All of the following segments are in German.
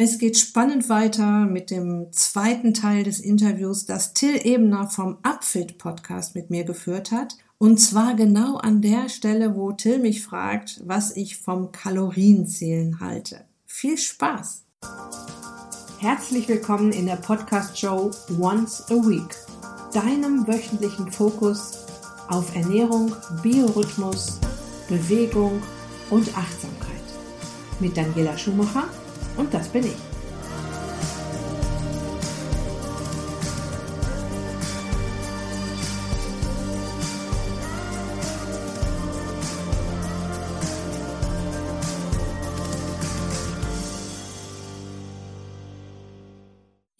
Es geht spannend weiter mit dem zweiten Teil des Interviews, das Till Ebener vom Upfit Podcast mit mir geführt hat. Und zwar genau an der Stelle, wo Till mich fragt, was ich vom Kalorienzählen halte. Viel Spaß! Herzlich willkommen in der Podcast-Show Once a Week, deinem wöchentlichen Fokus auf Ernährung, Biorhythmus, Bewegung und Achtsamkeit. Mit Daniela Schumacher und das bin ich.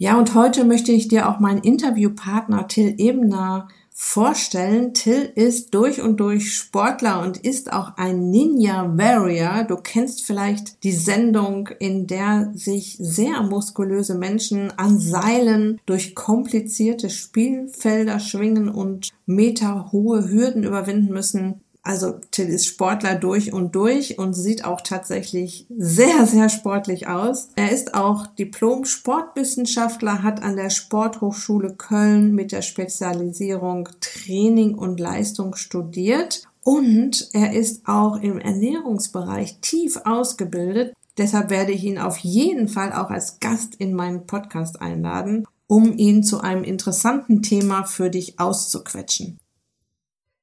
Ja, und heute möchte ich dir auch meinen Interviewpartner Till Ebner vorstellen. Till ist durch und durch Sportler und ist auch ein Ninja Warrior. Du kennst vielleicht die Sendung, in der sich sehr muskulöse Menschen an Seilen durch komplizierte Spielfelder schwingen und meterhohe Hürden überwinden müssen. Also Till ist Sportler durch und durch und sieht auch tatsächlich sehr, sehr sportlich aus. Er ist auch Diplom-Sportwissenschaftler, hat an der Sporthochschule Köln mit der Spezialisierung Training und Leistung studiert und er ist auch im Ernährungsbereich tief ausgebildet. Deshalb werde ich ihn auf jeden Fall auch als Gast in meinen Podcast einladen, um ihn zu einem interessanten Thema für dich auszuquetschen.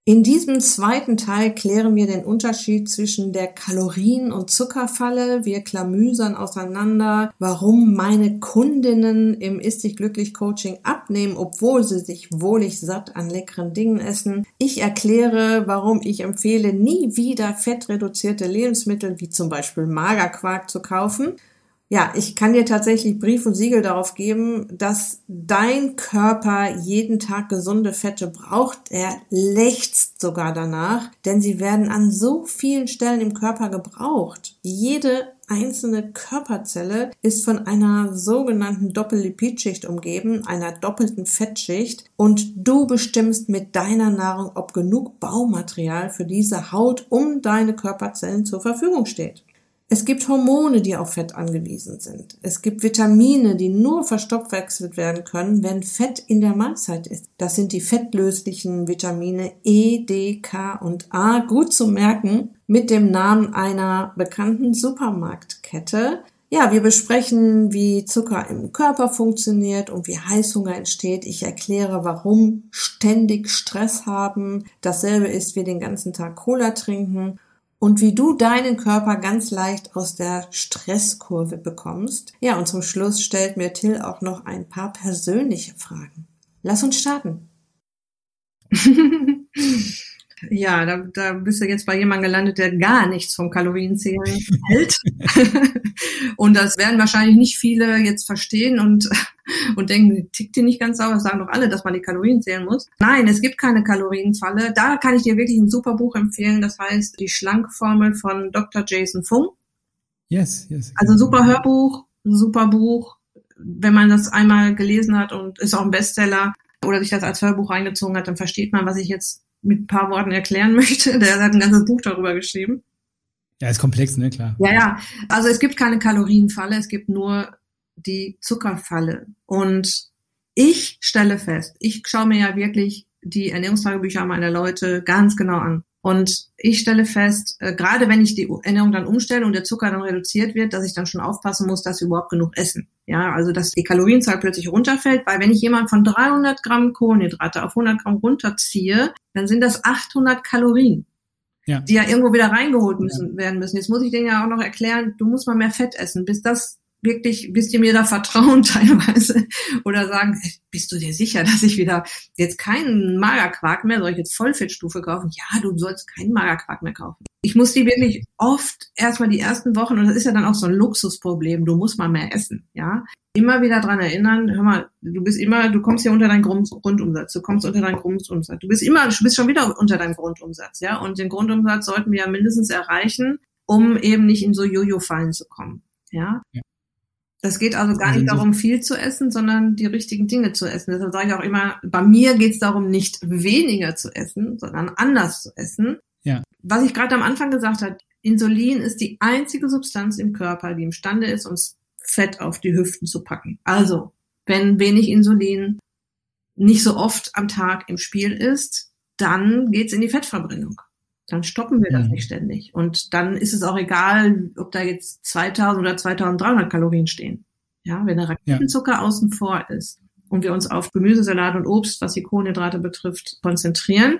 In diesem zweiten Teil klären wir den Unterschied zwischen der Kalorien- und Zuckerfalle. Wir klamüsern auseinander, warum meine Kundinnen im Ist dich glücklich Coaching abnehmen, obwohl sie sich wohlig satt an leckeren Dingen essen. Ich erkläre, warum ich empfehle, nie wieder fettreduzierte Lebensmittel wie zum Beispiel Magerquark zu kaufen ja, ich kann dir tatsächlich Brief und Siegel darauf geben, dass dein Körper jeden Tag gesunde Fette braucht. Er lechzt sogar danach, denn sie werden an so vielen Stellen im Körper gebraucht. Jede einzelne Körperzelle ist von einer sogenannten Doppellipidschicht umgeben, einer doppelten Fettschicht und du bestimmst mit deiner Nahrung, ob genug Baumaterial für diese Haut um deine Körperzellen zur Verfügung steht. Es gibt Hormone, die auf Fett angewiesen sind. Es gibt Vitamine, die nur verstoffwechselt werden können, wenn Fett in der Mahlzeit ist. Das sind die fettlöslichen Vitamine E, D, K und A. Gut zu merken mit dem Namen einer bekannten Supermarktkette. Ja, wir besprechen, wie Zucker im Körper funktioniert und wie Heißhunger entsteht. Ich erkläre, warum ständig Stress haben dasselbe ist wie den ganzen Tag Cola trinken und wie du deinen Körper ganz leicht aus der Stresskurve bekommst. Ja, und zum Schluss stellt mir Till auch noch ein paar persönliche Fragen. Lass uns starten. Ja, da, da bist du jetzt bei jemandem gelandet, der gar nichts vom Kalorienzählen hält. und das werden wahrscheinlich nicht viele jetzt verstehen und, und denken, tickt die nicht ganz sauber, sagen doch alle, dass man die Kalorien zählen muss. Nein, es gibt keine Kalorienfalle. Da kann ich dir wirklich ein super Buch empfehlen. Das heißt, die Schlankformel von Dr. Jason Fung. Yes, yes. Also super Hörbuch, super Buch. Wenn man das einmal gelesen hat und ist auch ein Bestseller oder sich das als Hörbuch reingezogen hat, dann versteht man, was ich jetzt mit ein paar Worten erklären möchte. Der hat ein ganzes Buch darüber geschrieben. Ja, ist komplex, ne, klar. Ja, ja. Also es gibt keine Kalorienfalle, es gibt nur die Zuckerfalle. Und ich stelle fest, ich schaue mir ja wirklich die Ernährungstagebücher meiner Leute ganz genau an. Und ich stelle fest, äh, gerade wenn ich die Ernährung dann umstelle und der Zucker dann reduziert wird, dass ich dann schon aufpassen muss, dass sie überhaupt genug essen. Ja, also dass die Kalorienzahl plötzlich runterfällt, weil wenn ich jemand von 300 Gramm Kohlenhydrate auf 100 Gramm runterziehe, dann sind das 800 Kalorien. Ja. die ja irgendwo wieder reingeholt müssen, ja. werden müssen. Jetzt muss ich denen ja auch noch erklären, du musst mal mehr Fett essen, bis das wirklich, bis die mir da vertrauen teilweise oder sagen, bist du dir sicher, dass ich wieder jetzt keinen Magerquark mehr, soll ich jetzt Vollfettstufe kaufen? Ja, du sollst keinen Magerquark mehr kaufen. Ich muss die wirklich oft erstmal die ersten Wochen, und das ist ja dann auch so ein Luxusproblem, du musst mal mehr essen, ja. Immer wieder dran erinnern, hör mal, du bist immer, du kommst ja unter deinen Grundumsatz, du kommst unter deinen Grundumsatz, du bist immer, du bist schon wieder unter deinem Grundumsatz, ja. Und den Grundumsatz sollten wir ja mindestens erreichen, um eben nicht in so Jojo-Fallen zu kommen, ja. ja. Das geht also gar nicht darum, viel zu essen, sondern die richtigen Dinge zu essen. Deshalb sage ich auch immer, bei mir geht es darum, nicht weniger zu essen, sondern anders zu essen. Ja. Was ich gerade am Anfang gesagt habe, Insulin ist die einzige Substanz im Körper, die imstande ist, uns Fett auf die Hüften zu packen. Also, wenn wenig Insulin nicht so oft am Tag im Spiel ist, dann geht's in die Fettverbrennung. Dann stoppen wir das mhm. nicht ständig. Und dann ist es auch egal, ob da jetzt 2000 oder 2300 Kalorien stehen. Ja, wenn der Raketenzucker ja. außen vor ist und wir uns auf Gemüsesalat und Obst, was die Kohlenhydrate betrifft, konzentrieren,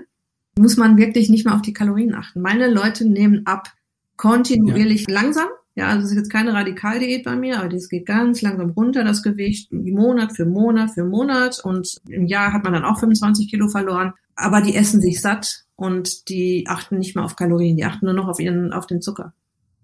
muss man wirklich nicht mehr auf die Kalorien achten. Meine Leute nehmen ab kontinuierlich ja. langsam. Ja, also es ist jetzt keine Radikaldiät bei mir, aber das geht ganz langsam runter, das Gewicht, Monat für Monat für Monat. Und im Jahr hat man dann auch 25 Kilo verloren. Aber die essen sich satt und die achten nicht mehr auf Kalorien, die achten nur noch auf ihren, auf den Zucker.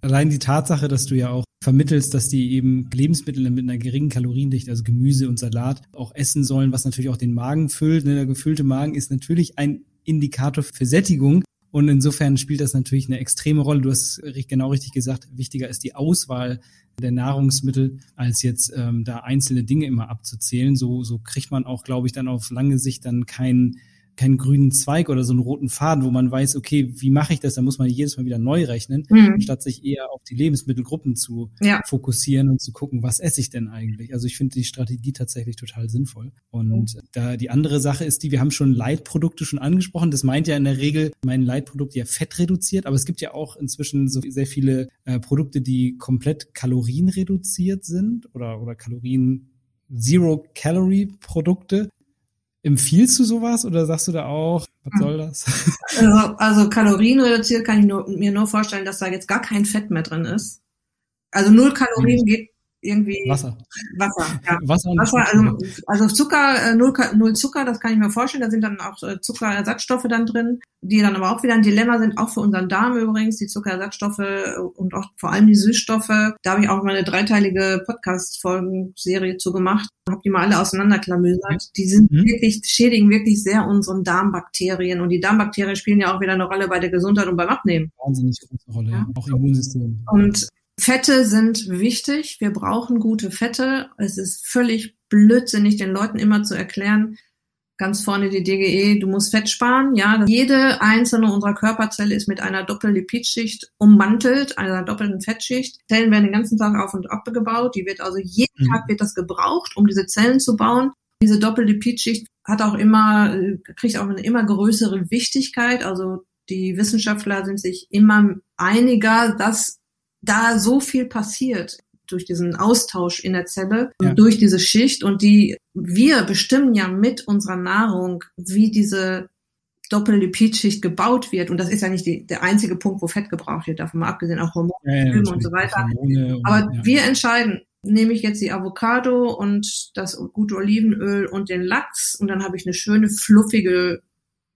Allein die Tatsache, dass du ja auch vermittelst, dass die eben Lebensmittel mit einer geringen Kaloriendichte, also Gemüse und Salat, auch essen sollen, was natürlich auch den Magen füllt. Ne, der gefüllte Magen ist natürlich ein Indikator für Sättigung. Und insofern spielt das natürlich eine extreme Rolle. Du hast genau richtig gesagt, wichtiger ist die Auswahl der Nahrungsmittel, als jetzt ähm, da einzelne Dinge immer abzuzählen. So, so kriegt man auch, glaube ich, dann auf lange Sicht dann keinen keinen grünen Zweig oder so einen roten Faden, wo man weiß, okay, wie mache ich das? Da muss man jedes Mal wieder neu rechnen, mhm. statt sich eher auf die Lebensmittelgruppen zu ja. fokussieren und zu gucken, was esse ich denn eigentlich? Also ich finde die Strategie tatsächlich total sinnvoll. Und mhm. da die andere Sache ist die, wir haben schon Leitprodukte schon angesprochen. Das meint ja in der Regel mein Leitprodukt ja fett reduziert, aber es gibt ja auch inzwischen so sehr viele äh, Produkte, die komplett kalorienreduziert sind oder, oder Kalorien Zero-Calorie-Produkte. Empfiehlst du sowas oder sagst du da auch, was soll das? Also, also Kalorien reduziert kann ich nur, mir nur vorstellen, dass da jetzt gar kein Fett mehr drin ist. Also null Kalorien geht irgendwie Wasser. Wasser, ja. Wasser, Wasser also, also Zucker, äh, null, null Zucker, das kann ich mir vorstellen. Da sind dann auch äh, Zuckerersatzstoffe dann drin, die dann aber auch wieder ein Dilemma sind, auch für unseren Darm übrigens, die Zuckerersatzstoffe und auch vor allem die Süßstoffe. Da habe ich auch mal eine dreiteilige Podcast-Folgenserie zu gemacht. Habe die mal alle auseinanderklamüsert. Die sind mhm. wirklich, schädigen wirklich sehr unseren Darmbakterien. Und die Darmbakterien spielen ja auch wieder eine Rolle bei der Gesundheit und beim Abnehmen. Wahnsinnig große Rolle, ja. auch Immunsystem. Und Fette sind wichtig. Wir brauchen gute Fette. Es ist völlig blödsinnig, den Leuten immer zu erklären, ganz vorne die DGE, du musst Fett sparen. Ja, jede einzelne unserer Körperzelle ist mit einer Doppellipidschicht ummantelt, einer doppelten Fettschicht. Zellen werden den ganzen Tag auf und ab gebaut. Die wird also jeden mhm. Tag wird das gebraucht, um diese Zellen zu bauen. Diese Doppellipidschicht hat auch immer, kriegt auch eine immer größere Wichtigkeit. Also die Wissenschaftler sind sich immer einiger, dass da so viel passiert durch diesen Austausch in der Zelle, ja. durch diese Schicht und die wir bestimmen ja mit unserer Nahrung, wie diese Doppellipidschicht gebaut wird. Und das ist ja nicht die, der einzige Punkt, wo Fett gebraucht wird, davon mal abgesehen auch Hormone ja, ja, und so weiter. Und, Aber wir entscheiden, nehme ich jetzt die Avocado und das gute Olivenöl und den Lachs und dann habe ich eine schöne fluffige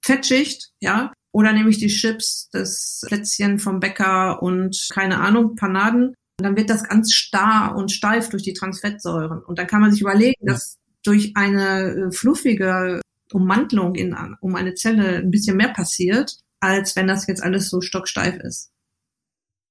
Fettschicht, ja, oder nehme ich die Chips, das Plätzchen vom Bäcker und keine Ahnung, Panaden. Und dann wird das ganz starr und steif durch die Transfettsäuren. Und dann kann man sich überlegen, dass durch eine äh, fluffige Ummantelung in, um eine Zelle ein bisschen mehr passiert, als wenn das jetzt alles so stocksteif ist.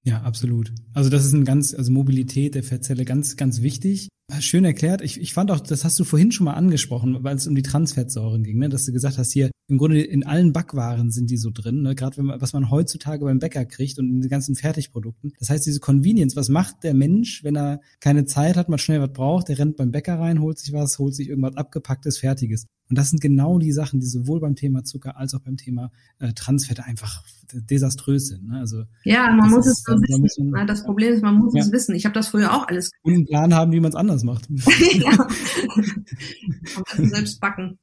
Ja, absolut. Also das ist ein ganz, also Mobilität der Fettzelle ganz, ganz wichtig. Schön erklärt. Ich, ich fand auch, das hast du vorhin schon mal angesprochen, weil es um die Transfettsäuren ging, ne? dass du gesagt hast, hier im Grunde in allen Backwaren sind die so drin, ne? gerade wenn man, was man heutzutage beim Bäcker kriegt und in den ganzen Fertigprodukten. Das heißt, diese Convenience, was macht der Mensch, wenn er keine Zeit hat, mal schnell was braucht, der rennt beim Bäcker rein, holt sich was, holt sich irgendwas abgepacktes, fertiges. Und das sind genau die Sachen, die sowohl beim Thema Zucker als auch beim Thema äh, Transfette einfach desaströs sind. Ne? Also ja, man muss es so wissen. Man, das Problem ist, man muss ja. es wissen. Ich habe das früher auch alles. Und einen Plan haben, wie man es anders macht. ja. selbst backen.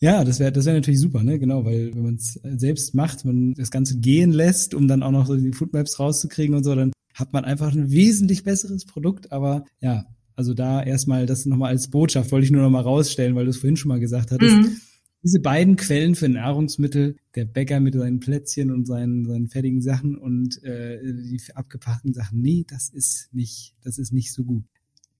Ja, das wäre das wäre natürlich super, ne? Genau, weil wenn man es selbst macht, man das Ganze gehen lässt, um dann auch noch so die Foodmaps rauszukriegen und so, dann hat man einfach ein wesentlich besseres Produkt. Aber ja, also da erstmal das nochmal als Botschaft wollte ich nur nochmal rausstellen, weil du es vorhin schon mal gesagt hattest. Mhm. Diese beiden Quellen für Nahrungsmittel, der Bäcker mit seinen Plätzchen und seinen, seinen fertigen Sachen und äh, die abgepackten Sachen, nee, das ist nicht, das ist nicht so gut.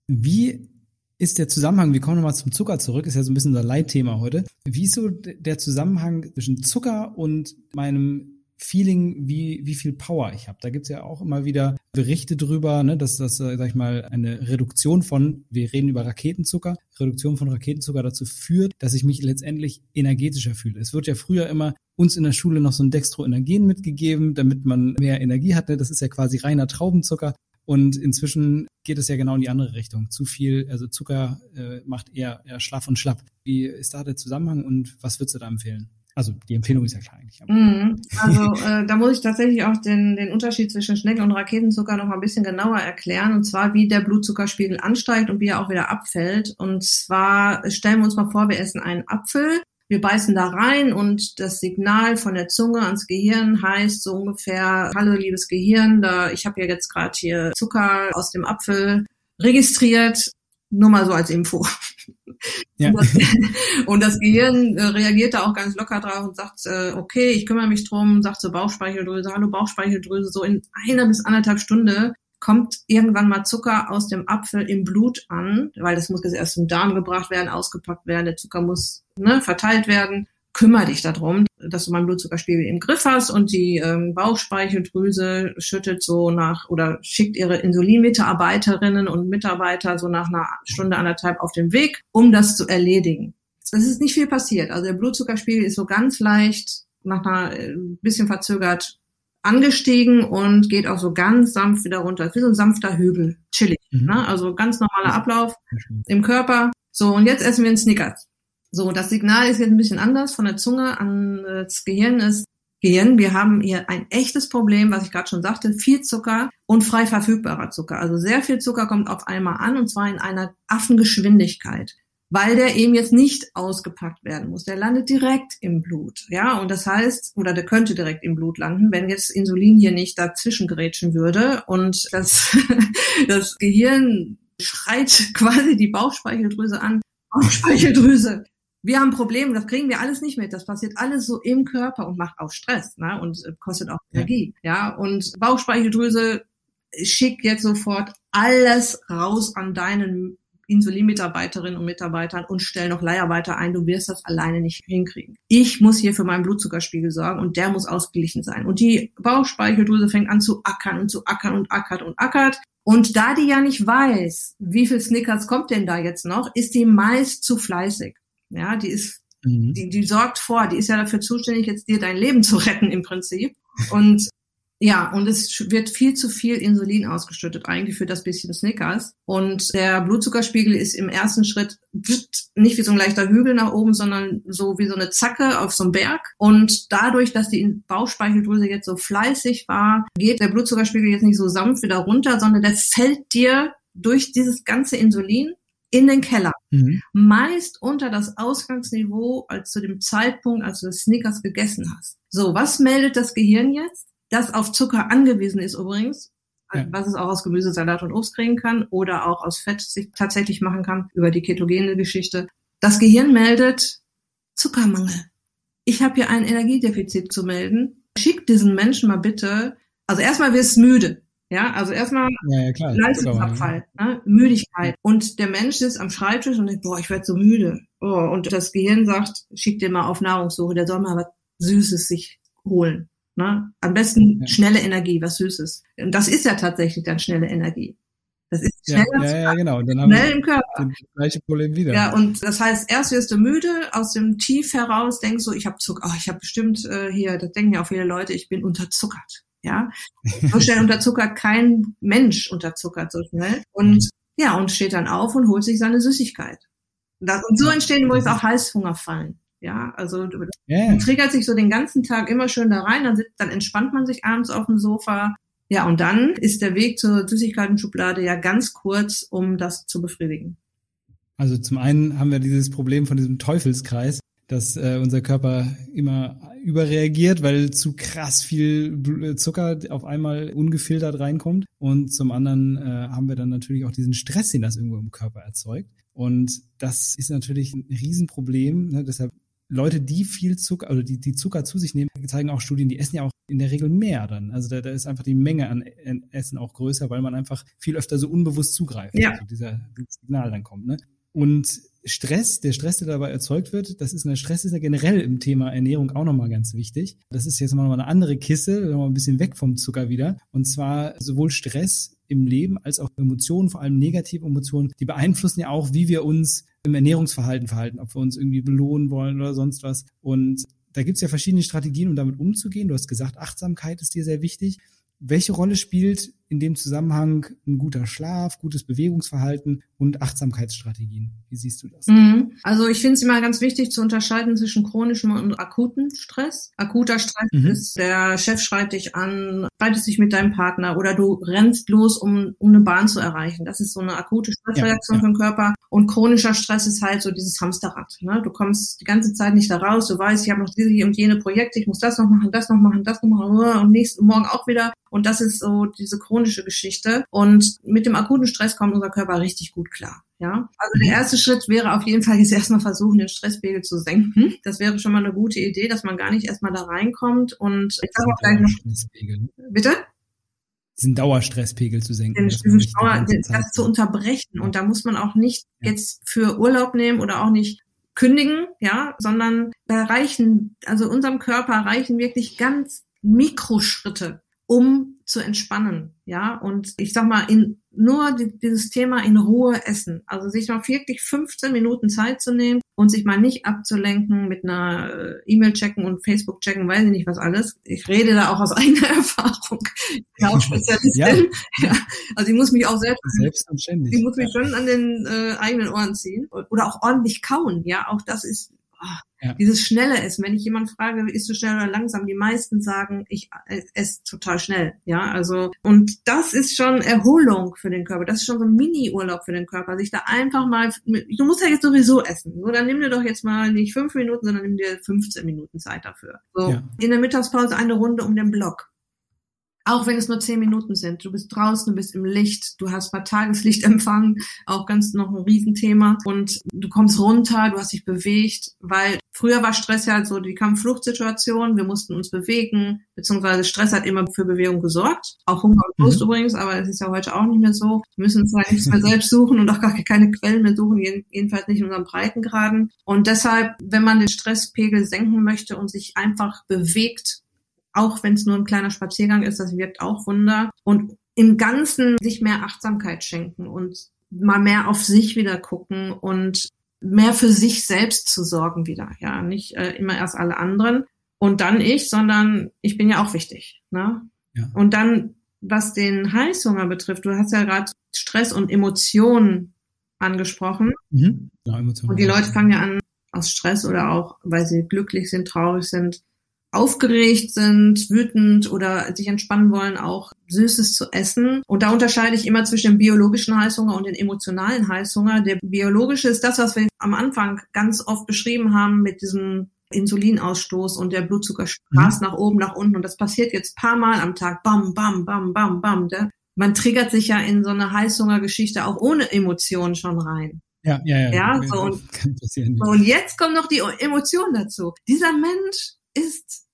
Wie ist der Zusammenhang, wir kommen nochmal zum Zucker zurück, ist ja so ein bisschen unser Leitthema heute. Wie ist so der Zusammenhang zwischen Zucker und meinem Feeling, wie, wie viel Power ich habe. Da gibt's ja auch immer wieder Berichte drüber, ne, dass das, äh, sag ich mal, eine Reduktion von, wir reden über Raketenzucker, Reduktion von Raketenzucker dazu führt, dass ich mich letztendlich energetischer fühle. Es wird ja früher immer uns in der Schule noch so ein Dextroenergen mitgegeben, damit man mehr Energie hat. Ne? Das ist ja quasi reiner Traubenzucker. Und inzwischen geht es ja genau in die andere Richtung. Zu viel, also Zucker äh, macht eher, eher schlaff und schlapp. Wie ist da der Zusammenhang und was würdest du da empfehlen? Also die Empfehlung ist ja klar eigentlich. Mm, also äh, da muss ich tatsächlich auch den, den Unterschied zwischen Schnecke und Raketenzucker noch mal ein bisschen genauer erklären. Und zwar, wie der Blutzuckerspiegel ansteigt und wie er auch wieder abfällt. Und zwar stellen wir uns mal vor, wir essen einen Apfel. Wir beißen da rein und das Signal von der Zunge ans Gehirn heißt so ungefähr, hallo liebes Gehirn, da ich habe ja jetzt gerade hier Zucker aus dem Apfel registriert, nur mal so als Info. Ja. Und, das, Gehirn äh, reagiert da auch ganz locker drauf und sagt, äh, okay, ich kümmere mich drum, sagt zur Bauchspeicheldrüse, hallo Bauchspeicheldrüse, so in einer bis anderthalb Stunde kommt irgendwann mal Zucker aus dem Apfel im Blut an, weil das muss jetzt erst zum Darm gebracht werden, ausgepackt werden, der Zucker muss ne, verteilt werden. Kümmer dich darum, dass du meinen Blutzuckerspiegel im Griff hast und die ähm, Bauchspeicheldrüse schüttet so nach oder schickt ihre Insulinmitarbeiterinnen und Mitarbeiter so nach einer Stunde anderthalb auf den Weg, um das zu erledigen. Es ist nicht viel passiert. Also der Blutzuckerspiegel ist so ganz leicht nach einer äh, bisschen verzögert angestiegen und geht auch so ganz sanft wieder runter. Wie so ein sanfter Hügel. Chillig. Mhm. Ne? Also ganz normaler Ablauf im Körper. So, und jetzt essen wir einen Snickers. So, das Signal ist jetzt ein bisschen anders von der Zunge an das Gehirn ist, Gehirn, wir haben hier ein echtes Problem, was ich gerade schon sagte, viel Zucker und frei verfügbarer Zucker. Also sehr viel Zucker kommt auf einmal an und zwar in einer Affengeschwindigkeit weil der eben jetzt nicht ausgepackt werden muss. Der landet direkt im Blut, ja, und das heißt, oder der könnte direkt im Blut landen, wenn jetzt Insulin hier nicht dazwischen gerätschen würde und das, das Gehirn schreit quasi die Bauchspeicheldrüse an. Bauchspeicheldrüse, wir haben Probleme, das kriegen wir alles nicht mit. Das passiert alles so im Körper und macht auch Stress, ne? Und kostet auch Energie, ja. ja? Und Bauchspeicheldrüse schickt jetzt sofort alles raus an deinen Insulinmitarbeiterinnen und Mitarbeitern und stell noch Leiharbeiter ein, du wirst das alleine nicht hinkriegen. Ich muss hier für meinen Blutzuckerspiegel sorgen und der muss ausgeglichen sein. Und die Bauchspeicheldrüse fängt an zu ackern und zu ackern und ackert und ackert. Und da die ja nicht weiß, wie viel Snickers kommt denn da jetzt noch, ist die meist zu fleißig. Ja, die ist, mhm. die, die sorgt vor, die ist ja dafür zuständig, jetzt dir dein Leben zu retten im Prinzip. Und ja, und es wird viel zu viel Insulin ausgeschüttet, eigentlich für das bisschen Snickers. Und der Blutzuckerspiegel ist im ersten Schritt nicht wie so ein leichter Hügel nach oben, sondern so wie so eine Zacke auf so einem Berg. Und dadurch, dass die Bauchspeicheldrüse jetzt so fleißig war, geht der Blutzuckerspiegel jetzt nicht so sanft wieder runter, sondern der fällt dir durch dieses ganze Insulin in den Keller. Mhm. Meist unter das Ausgangsniveau als zu dem Zeitpunkt, als du das Snickers gegessen hast. So, was meldet das Gehirn jetzt? das auf Zucker angewiesen ist übrigens, ja. was es auch aus Gemüse, Salat und Obst kriegen kann oder auch aus Fett sich tatsächlich machen kann über die ketogene Geschichte. Das Gehirn meldet Zuckermangel. Ich habe hier ein Energiedefizit zu melden. Schick diesen Menschen mal bitte. Also erstmal wirst müde. Ja, also erstmal ja, ja, Leistungsabfall, ne? Müdigkeit. Und der Mensch ist am Schreibtisch und denkt, boah, ich werde so müde. Oh, und das Gehirn sagt, schick den mal auf Nahrungssuche, der soll mal was Süßes sich holen. Ne? Am besten ja. schnelle Energie, was Süßes. Und das ist ja tatsächlich dann schnelle Energie. Das ist schnell, ja, ja, ja, genau. Und dann haben schnell im Körper. Das gleiche Problem wieder. Ja, und das heißt, erst wirst du müde, aus dem Tief heraus denkst du, ich habe Zucker, oh, ich habe bestimmt äh, hier, das denken ja auch viele Leute, ich bin unterzuckert. Ja, schnell unterzuckert kein Mensch unterzuckert so schnell. Und ja, und steht dann auf und holt sich seine Süßigkeit. Das, und so entstehen übrigens auch Heißhungerfallen. Ja, also yeah. triggert sich so den ganzen Tag immer schön da rein, dann, sitzt, dann entspannt man sich abends auf dem Sofa. Ja, und dann ist der Weg zur Süßigkeiten-Schublade ja ganz kurz, um das zu befriedigen. Also zum einen haben wir dieses Problem von diesem Teufelskreis, dass äh, unser Körper immer überreagiert, weil zu krass viel Zucker auf einmal ungefiltert reinkommt. Und zum anderen äh, haben wir dann natürlich auch diesen Stress, den das irgendwo im Körper erzeugt. Und das ist natürlich ein Riesenproblem. Ne? Deshalb Leute, die viel Zucker, also die, die Zucker zu sich nehmen, zeigen auch Studien, die essen ja auch in der Regel mehr dann. Also da, da ist einfach die Menge an Essen auch größer, weil man einfach viel öfter so unbewusst zugreift. Ja. Also dieser Signal dann kommt. Ne? Und Stress, der Stress, der dabei erzeugt wird, das ist eine Stress ist ja generell im Thema Ernährung auch nochmal ganz wichtig. Das ist jetzt mal eine andere Kiste, nochmal ein bisschen weg vom Zucker wieder. Und zwar sowohl Stress im Leben als auch Emotionen, vor allem negative Emotionen, die beeinflussen ja auch, wie wir uns im Ernährungsverhalten verhalten, ob wir uns irgendwie belohnen wollen oder sonst was. Und da gibt's ja verschiedene Strategien, um damit umzugehen. Du hast gesagt, Achtsamkeit ist dir sehr wichtig. Welche Rolle spielt in dem Zusammenhang ein guter Schlaf, gutes Bewegungsverhalten und Achtsamkeitsstrategien. Wie siehst du das? Mhm. Also ich finde es immer ganz wichtig zu unterscheiden zwischen chronischem und akuten Stress. Akuter Stress mhm. ist, der Chef schreit dich an, streitest dich mit deinem Partner oder du rennst los, um, um eine Bahn zu erreichen. Das ist so eine akute Stressreaktion ja, ja. für den Körper. Und chronischer Stress ist halt so dieses Hamsterrad. Ne? Du kommst die ganze Zeit nicht da raus, du weißt, ich habe noch diese und jene Projekte, ich muss das noch machen, das noch machen, das noch machen und nächsten Morgen auch wieder. Und das ist so diese chronische Geschichte. Und mit dem akuten Stress kommt unser Körper richtig gut klar. Ja, also der erste Schritt wäre auf jeden Fall jetzt erstmal versuchen, den Stresspegel zu senken. Das wäre schon mal eine gute Idee, dass man gar nicht erstmal da reinkommt. Und ich sage auch gleich noch. Bitte? diesen Dauerstresspegel zu senken. Den, diesen Dauer, das zu unterbrechen. Und da muss man auch nicht ja. jetzt für Urlaub nehmen oder auch nicht kündigen, ja, sondern da reichen, also unserem Körper reichen wirklich ganz Mikroschritte, um zu entspannen, ja. Und ich sag mal, in nur die, dieses Thema in Ruhe essen. Also sich mal wirklich 15 Minuten Zeit zu nehmen und sich mal nicht abzulenken mit einer äh, E-Mail checken und Facebook checken, weiß ich nicht was alles. Ich rede da auch aus eigener Erfahrung. Ich bin auch Spezialistin. ja. ja. Also ich muss mich auch selbst, Selbstverständlich. ich muss mich schon an den äh, eigenen Ohren ziehen oder auch ordentlich kauen. Ja, auch das ist ja. Dieses schnelle Essen, wenn ich jemand frage, isst du schnell oder langsam, die meisten sagen, ich äh, esse total schnell. Ja, also, und das ist schon Erholung für den Körper. Das ist schon so ein Mini-Urlaub für den Körper. Sich da einfach mal, du musst ja jetzt sowieso essen. So, dann nimm dir doch jetzt mal nicht fünf Minuten, sondern nimm dir 15 Minuten Zeit dafür. So, ja. in der Mittagspause eine Runde um den Block. Auch wenn es nur zehn Minuten sind. Du bist draußen, du bist im Licht, du hast mal Tageslicht empfangen, auch ganz noch ein Riesenthema. Und du kommst runter, du hast dich bewegt, weil früher war Stress ja so die Kampf-Flucht-Situation, wir mussten uns bewegen, beziehungsweise Stress hat immer für Bewegung gesorgt. Auch Hunger und Durst mhm. übrigens, aber es ist ja heute auch nicht mehr so. Wir müssen uns nichts mehr selbst suchen und auch gar keine Quellen mehr suchen, jedenfalls nicht in unserem Breitengraden. Und deshalb, wenn man den Stresspegel senken möchte und sich einfach bewegt, auch wenn es nur ein kleiner Spaziergang ist, das wirkt auch Wunder. Und im Ganzen sich mehr Achtsamkeit schenken und mal mehr auf sich wieder gucken und mehr für sich selbst zu sorgen wieder. Ja, nicht äh, immer erst alle anderen und dann ich, sondern ich bin ja auch wichtig. Ne? Ja. Und dann, was den Heißhunger betrifft, du hast ja gerade Stress und Emotionen angesprochen. Mhm. Ja, Emotionen. Und die Leute fangen ja an, aus Stress oder auch, weil sie glücklich sind, traurig sind, aufgeregt sind, wütend oder sich entspannen wollen, auch Süßes zu essen. Und da unterscheide ich immer zwischen dem biologischen Heißhunger und dem emotionalen Heißhunger. Der biologische ist das, was wir am Anfang ganz oft beschrieben haben mit diesem Insulinausstoß und der Blutzucker mhm. nach oben, nach unten. Und das passiert jetzt paar Mal am Tag. Bam, bam, bam, bam, bam. Man triggert sich ja in so eine Heißhungergeschichte auch ohne Emotionen schon rein. Ja, ja, ja. ja so und, und jetzt kommt noch die Emotion dazu. Dieser Mensch ist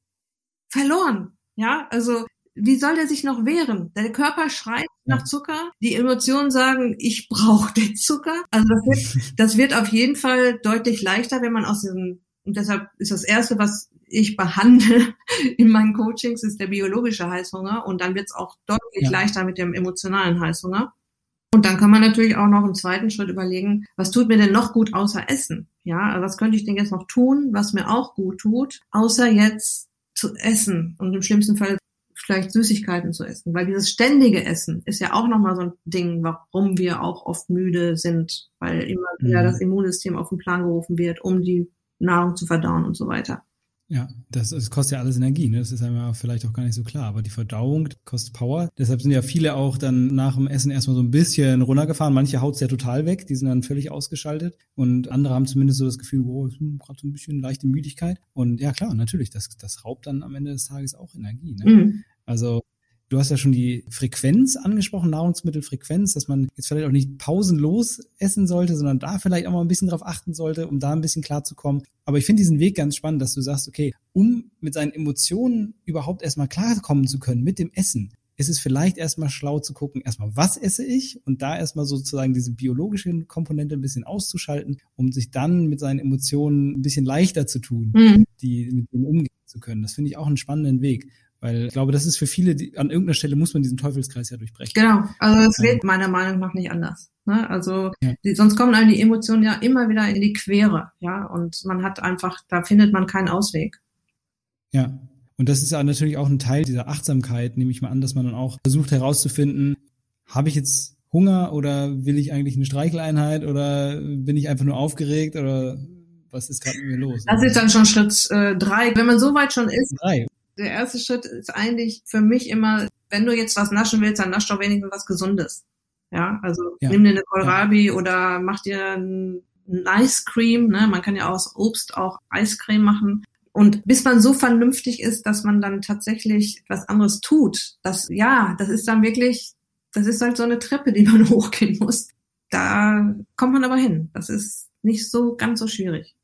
verloren. Ja, also wie soll der sich noch wehren? Der Körper schreit nach Zucker, die Emotionen sagen, ich brauche den Zucker. Also das wird, das wird auf jeden Fall deutlich leichter, wenn man aus diesem, und deshalb ist das Erste, was ich behandle in meinen Coachings, ist der biologische Heißhunger und dann wird es auch deutlich ja. leichter mit dem emotionalen Heißhunger. Und dann kann man natürlich auch noch im zweiten Schritt überlegen, was tut mir denn noch gut außer Essen? Ja, also was könnte ich denn jetzt noch tun, was mir auch gut tut, außer jetzt zu essen und im schlimmsten Fall vielleicht Süßigkeiten zu essen, weil dieses ständige Essen ist ja auch nochmal so ein Ding, warum wir auch oft müde sind, weil immer wieder mhm. das Immunsystem auf den Plan gerufen wird, um die Nahrung zu verdauen und so weiter. Ja, das, das kostet ja alles Energie, ne? Das ist einem vielleicht auch gar nicht so klar. Aber die Verdauung kostet Power. Deshalb sind ja viele auch dann nach dem Essen erstmal so ein bisschen runtergefahren. Manche haut's ja total weg, die sind dann völlig ausgeschaltet. Und andere haben zumindest so das Gefühl, wow, gerade so ein bisschen leichte Müdigkeit. Und ja klar, natürlich, das, das raubt dann am Ende des Tages auch Energie. Ne? Mhm. Also Du hast ja schon die Frequenz angesprochen, Nahrungsmittelfrequenz, dass man jetzt vielleicht auch nicht pausenlos essen sollte, sondern da vielleicht auch mal ein bisschen drauf achten sollte, um da ein bisschen klar zu kommen. Aber ich finde diesen Weg ganz spannend, dass du sagst, okay, um mit seinen Emotionen überhaupt erstmal klarkommen zu können mit dem Essen, ist es vielleicht erstmal schlau zu gucken, erstmal, was esse ich und da erstmal sozusagen diese biologische Komponente ein bisschen auszuschalten, um sich dann mit seinen Emotionen ein bisschen leichter zu tun, mhm. die mit denen umgehen zu können. Das finde ich auch einen spannenden Weg. Weil ich glaube, das ist für viele, die, an irgendeiner Stelle muss man diesen Teufelskreis ja durchbrechen. Genau, also es geht meiner Meinung nach nicht anders. Ne? Also ja. die, sonst kommen einem die Emotionen ja immer wieder in die Quere, ja, und man hat einfach, da findet man keinen Ausweg. Ja. Und das ist ja natürlich auch ein Teil dieser Achtsamkeit, nehme ich mal an, dass man dann auch versucht herauszufinden, habe ich jetzt Hunger oder will ich eigentlich eine Streicheleinheit oder bin ich einfach nur aufgeregt oder was ist gerade mit mir los? Das ist dann schon Schritt äh, drei. Wenn man so weit schon ist, drei. Der erste Schritt ist eigentlich für mich immer, wenn du jetzt was naschen willst, dann nasch doch wenigstens was Gesundes. Ja, also ja. nimm dir eine Kohlrabi ja. oder mach dir ein, Ice Cream. Ne? Man kann ja aus Obst auch Eiscreme machen. Und bis man so vernünftig ist, dass man dann tatsächlich was anderes tut, das, ja, das ist dann wirklich, das ist halt so eine Treppe, die man hochgehen muss. Da kommt man aber hin. Das ist nicht so ganz so schwierig.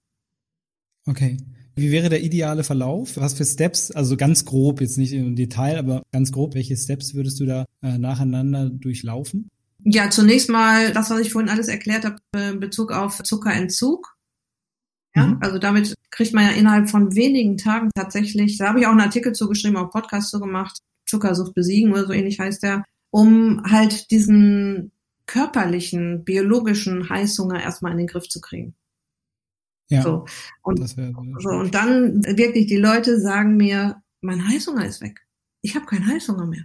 Okay. Wie wäre der ideale Verlauf? Was für Steps, also ganz grob, jetzt nicht im Detail, aber ganz grob, welche Steps würdest du da äh, nacheinander durchlaufen? Ja, zunächst mal das, was ich vorhin alles erklärt habe, in Bezug auf Zuckerentzug. Ja, mhm. also damit kriegt man ja innerhalb von wenigen Tagen tatsächlich, da habe ich auch einen Artikel zugeschrieben, auch Podcast zu gemacht, Zuckersucht besiegen oder so ähnlich heißt der, um halt diesen körperlichen, biologischen Heißhunger erstmal in den Griff zu kriegen. Ja, so. Und, so, und dann wirklich, die Leute sagen mir, mein Heißhunger ist weg. Ich habe keinen Heißhunger mehr.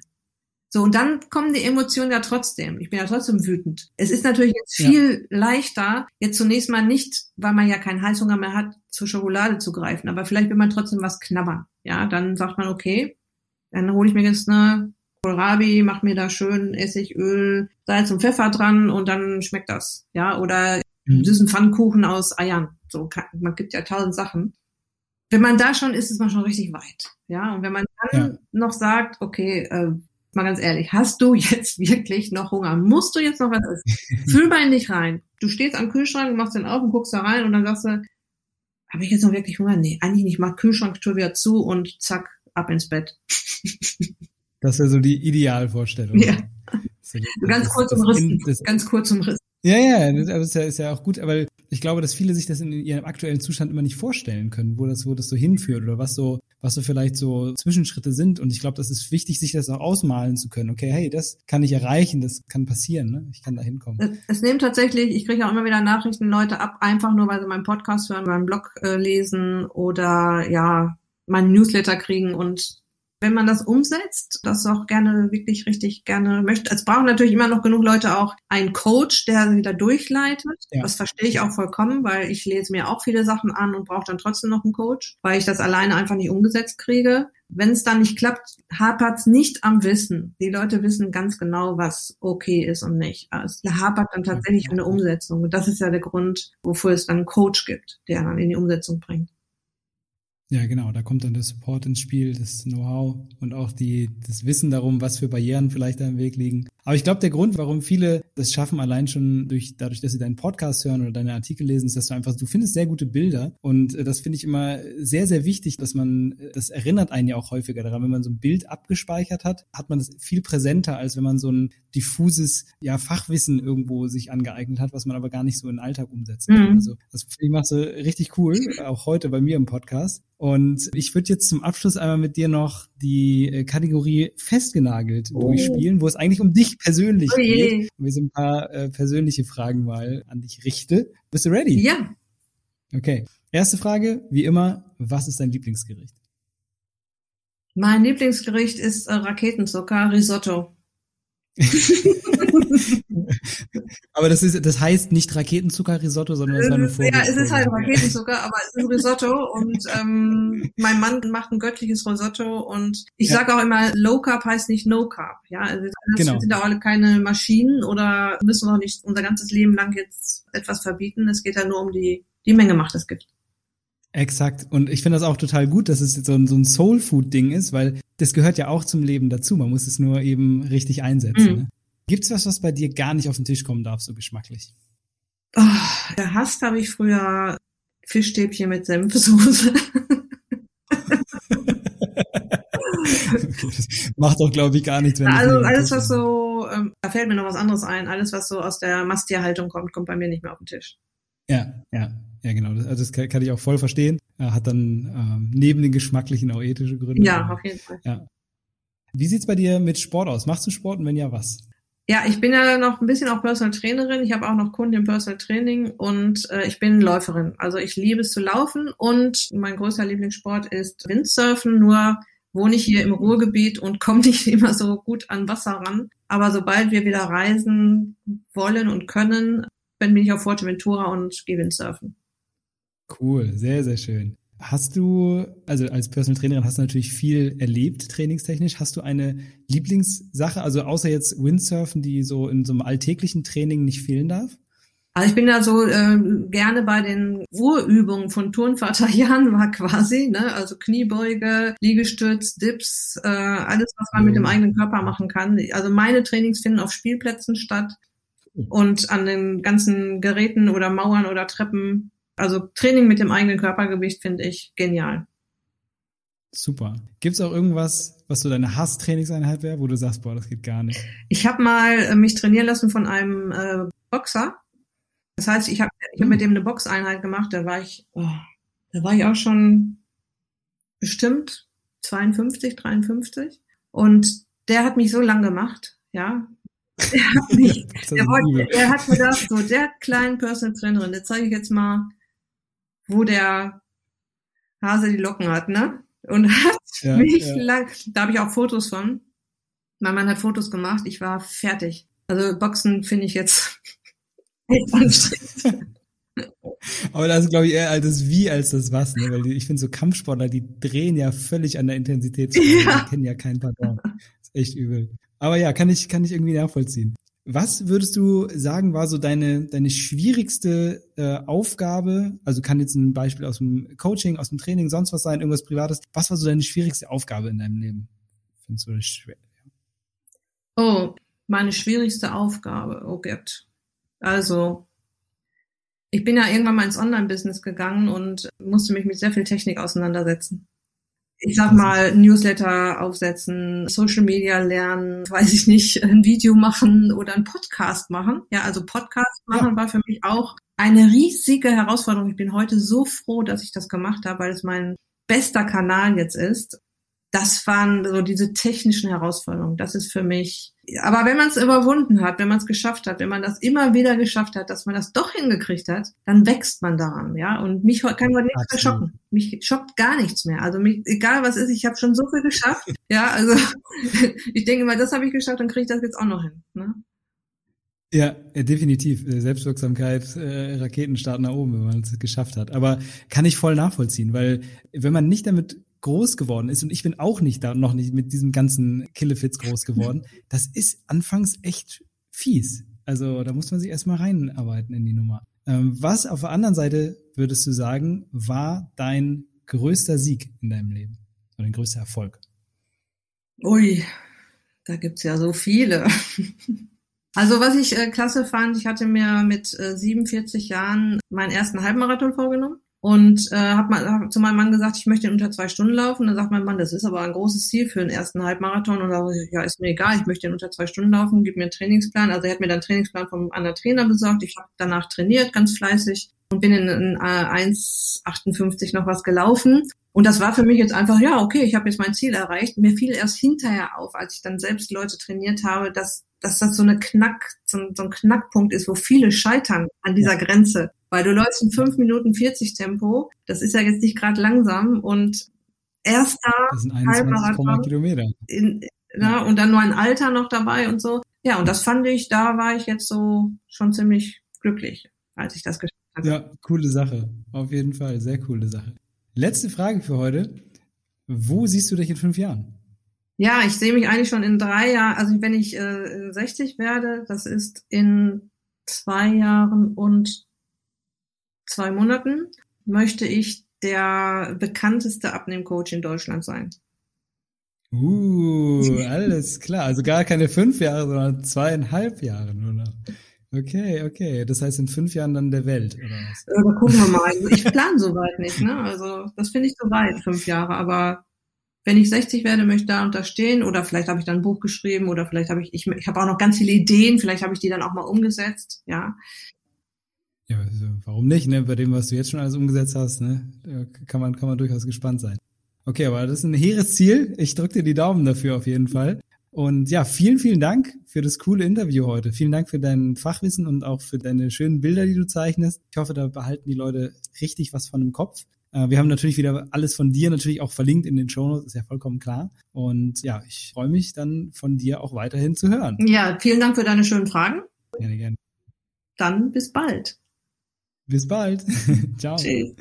So, und dann kommen die Emotionen ja trotzdem. Ich bin ja trotzdem wütend. Es ist natürlich jetzt viel ja. leichter, jetzt zunächst mal nicht, weil man ja keinen Heißhunger mehr hat, zur Schokolade zu greifen. Aber vielleicht will man trotzdem was knabbern. Ja, dann sagt man, okay, dann hole ich mir jetzt eine Kohlrabi, mach mir da schön Essigöl, Salz und Pfeffer dran und dann schmeckt das. Ja, oder. Süßen Pfannkuchen aus Eiern. So, kann, man gibt ja tausend Sachen. Wenn man da schon ist, ist man schon richtig weit. Ja, und wenn man dann ja. noch sagt, okay, äh, mal ganz ehrlich, hast du jetzt wirklich noch Hunger? Musst du jetzt noch was essen? Fühl mal in dich rein. Du stehst am Kühlschrank, machst den auf und guckst da rein und dann sagst du, habe ich jetzt noch wirklich Hunger? Nee, eigentlich nicht. Mach Kühlschranktür wieder zu und zack, ab ins Bett. das wäre so die Idealvorstellung. Ja. So, ganz kurz umrissen. Ganz kurz umrissen. Ja, ja, das ist ja, ist ja auch gut, aber ich glaube, dass viele sich das in ihrem aktuellen Zustand immer nicht vorstellen können, wo das, wo das so hinführt oder was so, was so vielleicht so Zwischenschritte sind. Und ich glaube, das ist wichtig, sich das auch ausmalen zu können. Okay, hey, das kann ich erreichen, das kann passieren, ne? Ich kann da hinkommen. Es, es nimmt tatsächlich, ich kriege auch immer wieder Nachrichten, Leute ab, einfach nur, weil sie meinen Podcast hören, meinen Blog äh, lesen oder ja, meinen Newsletter kriegen und wenn man das umsetzt, das auch gerne wirklich richtig gerne möchte. Es brauchen natürlich immer noch genug Leute auch einen Coach, der sie da durchleitet. Ja. Das verstehe ich auch vollkommen, weil ich lese mir auch viele Sachen an und brauche dann trotzdem noch einen Coach, weil ich das alleine einfach nicht umgesetzt kriege. Wenn es dann nicht klappt, hapert es nicht am Wissen. Die Leute wissen ganz genau, was okay ist und nicht. Es hapert dann tatsächlich an der Umsetzung. Und das ist ja der Grund, wofür es dann einen Coach gibt, der dann in die Umsetzung bringt. Ja, genau, da kommt dann der Support ins Spiel, das Know-how und auch die, das Wissen darum, was für Barrieren vielleicht da im Weg liegen. Aber ich glaube, der Grund, warum viele das schaffen, allein schon durch, dadurch, dass sie deinen Podcast hören oder deine Artikel lesen, ist, dass du einfach, du findest sehr gute Bilder. Und äh, das finde ich immer sehr, sehr wichtig, dass man, äh, das erinnert einen ja auch häufiger daran. Wenn man so ein Bild abgespeichert hat, hat man das viel präsenter, als wenn man so ein diffuses, ja, Fachwissen irgendwo sich angeeignet hat, was man aber gar nicht so in den Alltag umsetzt. Mhm. Also, das finde ich machst du richtig cool, auch heute bei mir im Podcast. Und ich würde jetzt zum Abschluss einmal mit dir noch die äh, Kategorie festgenagelt oh. durchspielen, wo es eigentlich um dich persönlich oh geht. Und wir so ein paar äh, persönliche Fragen mal an dich richte. Bist du ready? Ja. Okay. Erste Frage, wie immer, was ist dein Lieblingsgericht? Mein Lieblingsgericht ist äh, Raketenzucker, Risotto. Aber das ist, das heißt nicht Raketenzucker-Risotto, sondern es war nur Ja, es ist halt Raketenzucker, aber es ist Risotto und ähm, mein Mann macht ein göttliches Risotto und ich ja. sage auch immer, Low Carb heißt nicht No Carb. Ja, also das genau. sind auch alle keine Maschinen oder müssen auch nicht unser ganzes Leben lang jetzt etwas verbieten. Es geht ja nur um die, die Menge macht es Gift. Exakt. Und ich finde das auch total gut, dass es so ein, so ein Soul-Food-Ding ist, weil das gehört ja auch zum Leben dazu. Man muss es nur eben richtig einsetzen. Mhm. Ne? Gibt's was, was bei dir gar nicht auf den Tisch kommen darf, so geschmacklich? Oh, gehasst habe ich früher Fischstäbchen mit Senfsoße. macht doch, glaube ich, gar nichts. Wenn also alles, was so, ähm, da fällt mir noch was anderes ein, alles, was so aus der Masttierhaltung kommt, kommt bei mir nicht mehr auf den Tisch. Ja, ja. Ja, genau. Also das kann, kann ich auch voll verstehen. Er hat dann ähm, neben den geschmacklichen auch ethische Gründe. Ja, auf jeden Fall. Ja. Wie sieht's bei dir mit Sport aus? Machst du Sport und wenn ja, was? Ja, ich bin ja noch ein bisschen auch Personal Trainerin. Ich habe auch noch Kunden im Personal Training und äh, ich bin Läuferin. Also ich liebe es zu laufen und mein größter Lieblingssport ist Windsurfen. Nur wohne ich hier im Ruhrgebiet und komme nicht immer so gut an Wasser ran. Aber sobald wir wieder reisen wollen und können, bin ich auf Fuerteventura und gehe Windsurfen. Cool, sehr, sehr schön. Hast du, also als Personal Trainerin hast du natürlich viel erlebt, trainingstechnisch. Hast du eine Lieblingssache, also außer jetzt Windsurfen, die so in so einem alltäglichen Training nicht fehlen darf? Also ich bin da so äh, gerne bei den Urübungen von Turnvater Jan war quasi, ne? also Kniebeuge, Liegestütz, Dips, äh, alles, was man mit dem eigenen Körper machen kann. Also meine Trainings finden auf Spielplätzen statt und an den ganzen Geräten oder Mauern oder Treppen. Also Training mit dem eigenen Körpergewicht finde ich genial. Super. Gibt's auch irgendwas, was so deine Hass-Trainingseinheit wäre, wo du sagst, boah, das geht gar nicht? Ich habe mal äh, mich trainieren lassen von einem äh, Boxer das heißt, ich habe ich hab mit dem eine Boxeinheit gemacht, da war ich, oh, da war ich auch schon bestimmt 52, 53. Und der hat mich so lang gemacht, ja. Der hat, mich, der, wollte, der hat gedacht, so der kleinen Personal Trainerin, der zeige ich jetzt mal, wo der Hase die Locken hat, ne? Und hat ja, mich ja. lang, da habe ich auch Fotos von. Mein Mann hat Fotos gemacht, ich war fertig. Also Boxen finde ich jetzt Aber das ist, glaube ich, eher das Wie als das Was, ne? Weil die, ich finde so Kampfsportler, die drehen ja völlig an der Intensität. Ja. Die kennen ja keinen Pardon. Das ist echt übel. Aber ja, kann ich, kann ich irgendwie nachvollziehen. Was würdest du sagen, war so deine, deine schwierigste äh, Aufgabe? Also kann jetzt ein Beispiel aus dem Coaching, aus dem Training, sonst was sein, irgendwas Privates. Was war so deine schwierigste Aufgabe in deinem Leben? Findest du das schwer? Oh, meine schwierigste Aufgabe, oh Gott. Also, ich bin ja irgendwann mal ins Online-Business gegangen und musste mich mit sehr viel Technik auseinandersetzen. Ich sag mal, Newsletter aufsetzen, Social Media lernen, weiß ich nicht, ein Video machen oder ein Podcast machen. Ja, also Podcast machen ja. war für mich auch eine riesige Herausforderung. Ich bin heute so froh, dass ich das gemacht habe, weil es mein bester Kanal jetzt ist das waren so diese technischen Herausforderungen. Das ist für mich. Aber wenn man es überwunden hat, wenn man es geschafft hat, wenn man das immer wieder geschafft hat, dass man das doch hingekriegt hat, dann wächst man daran, ja. Und mich kann heute nichts mehr schocken. Mich schockt gar nichts mehr. Also mich, egal was ist, ich habe schon so viel geschafft. ja, also ich denke mal, das habe ich geschafft, dann kriege ich das jetzt auch noch hin. Ne? Ja, definitiv. Selbstwirksamkeit, äh, Raketenstarten nach oben, wenn man es geschafft hat. Aber kann ich voll nachvollziehen, weil wenn man nicht damit groß geworden ist und ich bin auch nicht da noch nicht mit diesem ganzen Killefits groß geworden, das ist anfangs echt fies. Also da muss man sich erstmal reinarbeiten in die Nummer. Ähm, was auf der anderen Seite würdest du sagen, war dein größter Sieg in deinem Leben oder dein größter Erfolg? Ui, da gibt's ja so viele. Also was ich äh, klasse fand, ich hatte mir mit äh, 47 Jahren meinen ersten Halbmarathon vorgenommen und äh, habe hab zu meinem Mann gesagt, ich möchte in unter zwei Stunden laufen. Dann sagt mein Mann, das ist aber ein großes Ziel für den ersten Halbmarathon. Und da ich, ja, ist mir egal, ich möchte in unter zwei Stunden laufen, gib mir einen Trainingsplan. Also er hat mir dann einen Trainingsplan vom anderen Trainer besorgt. Ich habe danach trainiert, ganz fleißig und bin in, in äh, 1,58 noch was gelaufen. Und das war für mich jetzt einfach, ja, okay, ich habe jetzt mein Ziel erreicht. Mir fiel erst hinterher auf, als ich dann selbst Leute trainiert habe, dass, dass das so eine Knack, so, so ein Knackpunkt ist, wo viele scheitern an dieser ja. Grenze. Weil du läufst in fünf Minuten 40 Tempo. Das ist ja jetzt nicht gerade langsam und erster Halbmarathon. Kilometer. In, na, und dann nur ein Alter noch dabei und so. Ja, und das fand ich, da war ich jetzt so schon ziemlich glücklich, als ich das geschafft habe. Ja, coole Sache. Auf jeden Fall. Sehr coole Sache. Letzte Frage für heute. Wo siehst du dich in fünf Jahren? Ja, ich sehe mich eigentlich schon in drei Jahren, also wenn ich äh, 60 werde, das ist in zwei Jahren und zwei Monaten möchte ich der bekannteste Abnehmcoach in Deutschland sein. Uh, alles klar. Also gar keine fünf Jahre, sondern zweieinhalb Jahre nur noch. Okay, okay. Das heißt in fünf Jahren dann der Welt, oder was? Da gucken wir mal. Ich plane soweit nicht, ne? Also das finde ich so weit, fünf Jahre. Aber wenn ich 60 werde, möchte ich da und da stehen. Oder vielleicht habe ich dann ein Buch geschrieben oder vielleicht habe ich, ich, ich habe auch noch ganz viele Ideen, vielleicht habe ich die dann auch mal umgesetzt, ja. Ja, warum nicht, ne? Bei dem, was du jetzt schon alles umgesetzt hast, ne? Da kann man, kann man durchaus gespannt sein. Okay, aber das ist ein hehres Ziel. Ich drücke dir die Daumen dafür auf jeden Fall. Und ja, vielen, vielen Dank für das coole Interview heute. Vielen Dank für dein Fachwissen und auch für deine schönen Bilder, die du zeichnest. Ich hoffe, da behalten die Leute richtig was von im Kopf. Äh, wir haben natürlich wieder alles von dir natürlich auch verlinkt in den Shownotes, ist ja vollkommen klar. Und ja, ich freue mich dann von dir auch weiterhin zu hören. Ja, vielen Dank für deine schönen Fragen. Gerne, gerne. Dann bis bald. Bis bald. Ciao. Tschüss.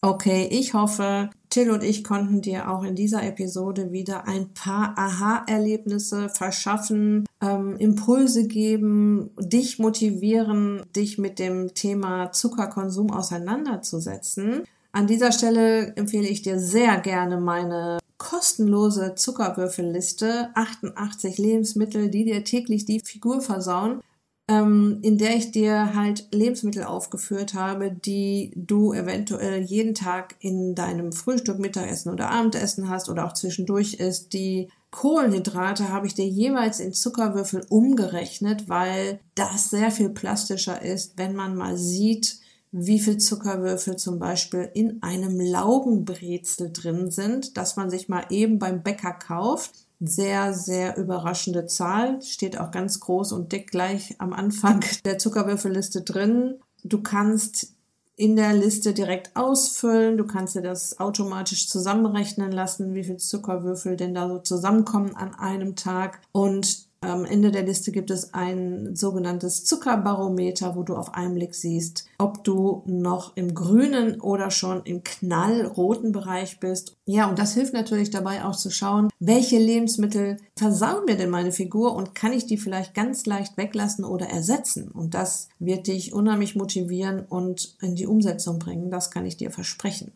Okay, ich hoffe, Till und ich konnten dir auch in dieser Episode wieder ein paar Aha-Erlebnisse verschaffen, ähm, Impulse geben, dich motivieren, dich mit dem Thema Zuckerkonsum auseinanderzusetzen. An dieser Stelle empfehle ich dir sehr gerne meine kostenlose Zuckerwürfelliste, 88 Lebensmittel, die dir täglich die Figur versauen ähm, in der ich dir halt Lebensmittel aufgeführt habe, die du eventuell jeden Tag in deinem Frühstück, Mittagessen oder Abendessen hast oder auch zwischendurch isst. Die Kohlenhydrate habe ich dir jeweils in Zuckerwürfel umgerechnet, weil das sehr viel plastischer ist, wenn man mal sieht, wie viel Zuckerwürfel zum Beispiel in einem Laugenbrezel drin sind, dass man sich mal eben beim Bäcker kauft sehr, sehr überraschende Zahl. Steht auch ganz groß und dick gleich am Anfang der Zuckerwürfelliste drin. Du kannst in der Liste direkt ausfüllen. Du kannst dir das automatisch zusammenrechnen lassen, wie viel Zuckerwürfel denn da so zusammenkommen an einem Tag. Und am Ende der Liste gibt es ein sogenanntes Zuckerbarometer, wo du auf einen Blick siehst, ob du noch im grünen oder schon im knallroten Bereich bist. Ja, und das hilft natürlich dabei auch zu schauen, welche Lebensmittel versauen mir denn meine Figur und kann ich die vielleicht ganz leicht weglassen oder ersetzen. Und das wird dich unheimlich motivieren und in die Umsetzung bringen. Das kann ich dir versprechen.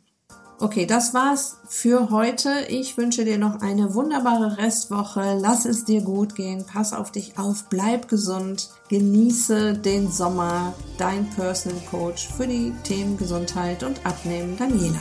Okay, das war's für heute. Ich wünsche dir noch eine wunderbare Restwoche. Lass es dir gut gehen. Pass auf dich auf. Bleib gesund. Genieße den Sommer. Dein Personal Coach für die Themen Gesundheit und Abnehmen, Daniela.